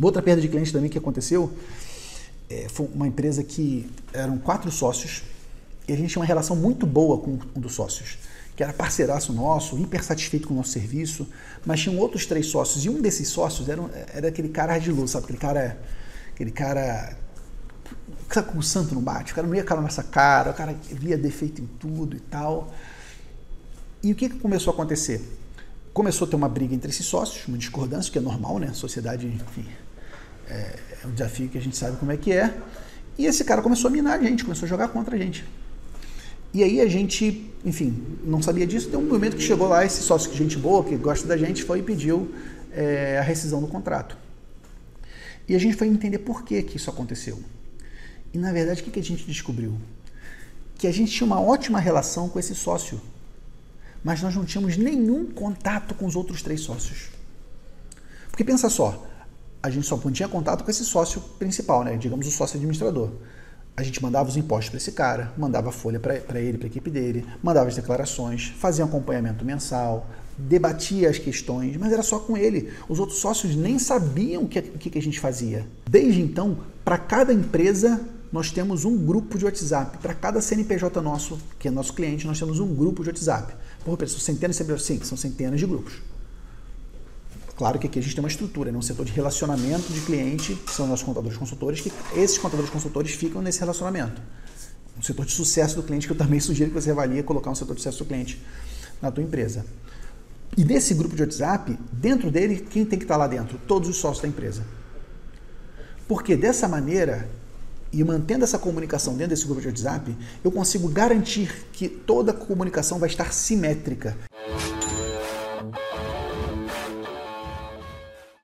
Outra perda de cliente também que aconteceu é, foi uma empresa que eram quatro sócios e a gente tinha uma relação muito boa com um dos sócios, que era parceiraço nosso, hiper satisfeito com o nosso serviço, mas tinham outros três sócios e um desses sócios era, era aquele cara luz, sabe? Aquele cara, aquele cara sabe o santo não bate? O cara não ia calar nessa cara, o cara via defeito em tudo e tal. E o que, que começou a acontecer? Começou a ter uma briga entre esses sócios, uma discordância, que é normal, né? A sociedade, enfim, é, é um desafio que a gente sabe como é que é. E esse cara começou a minar a gente, começou a jogar contra a gente. E aí a gente, enfim, não sabia disso. Tem um momento que chegou lá esse sócio, gente boa, que gosta da gente, foi e pediu é, a rescisão do contrato. E a gente foi entender por que, que isso aconteceu. E na verdade, o que, que a gente descobriu? Que a gente tinha uma ótima relação com esse sócio, mas nós não tínhamos nenhum contato com os outros três sócios. Porque pensa só, a gente só tinha contato com esse sócio principal, né? digamos o sócio administrador. A gente mandava os impostos para esse cara, mandava a folha para ele, para a equipe dele, mandava as declarações, fazia acompanhamento mensal, debatia as questões, mas era só com ele. Os outros sócios nem sabiam o que, que, a gente fazia. Desde então, para cada empresa, nós temos um grupo de WhatsApp. Para cada CNPJ nosso, que é nosso cliente, nós temos um grupo de WhatsApp. Por são centenas? Sim, são centenas de grupos. Claro que aqui a gente tem uma estrutura, né? um setor de relacionamento de cliente, que são nossos contadores consultores, que esses contadores consultores ficam nesse relacionamento. Um setor de sucesso do cliente, que eu também sugiro que você avalie colocar um setor de sucesso do cliente na tua empresa. E desse grupo de WhatsApp, dentro dele, quem tem que estar lá dentro? Todos os sócios da empresa. Porque dessa maneira, e mantendo essa comunicação dentro desse grupo de WhatsApp, eu consigo garantir que toda a comunicação vai estar simétrica.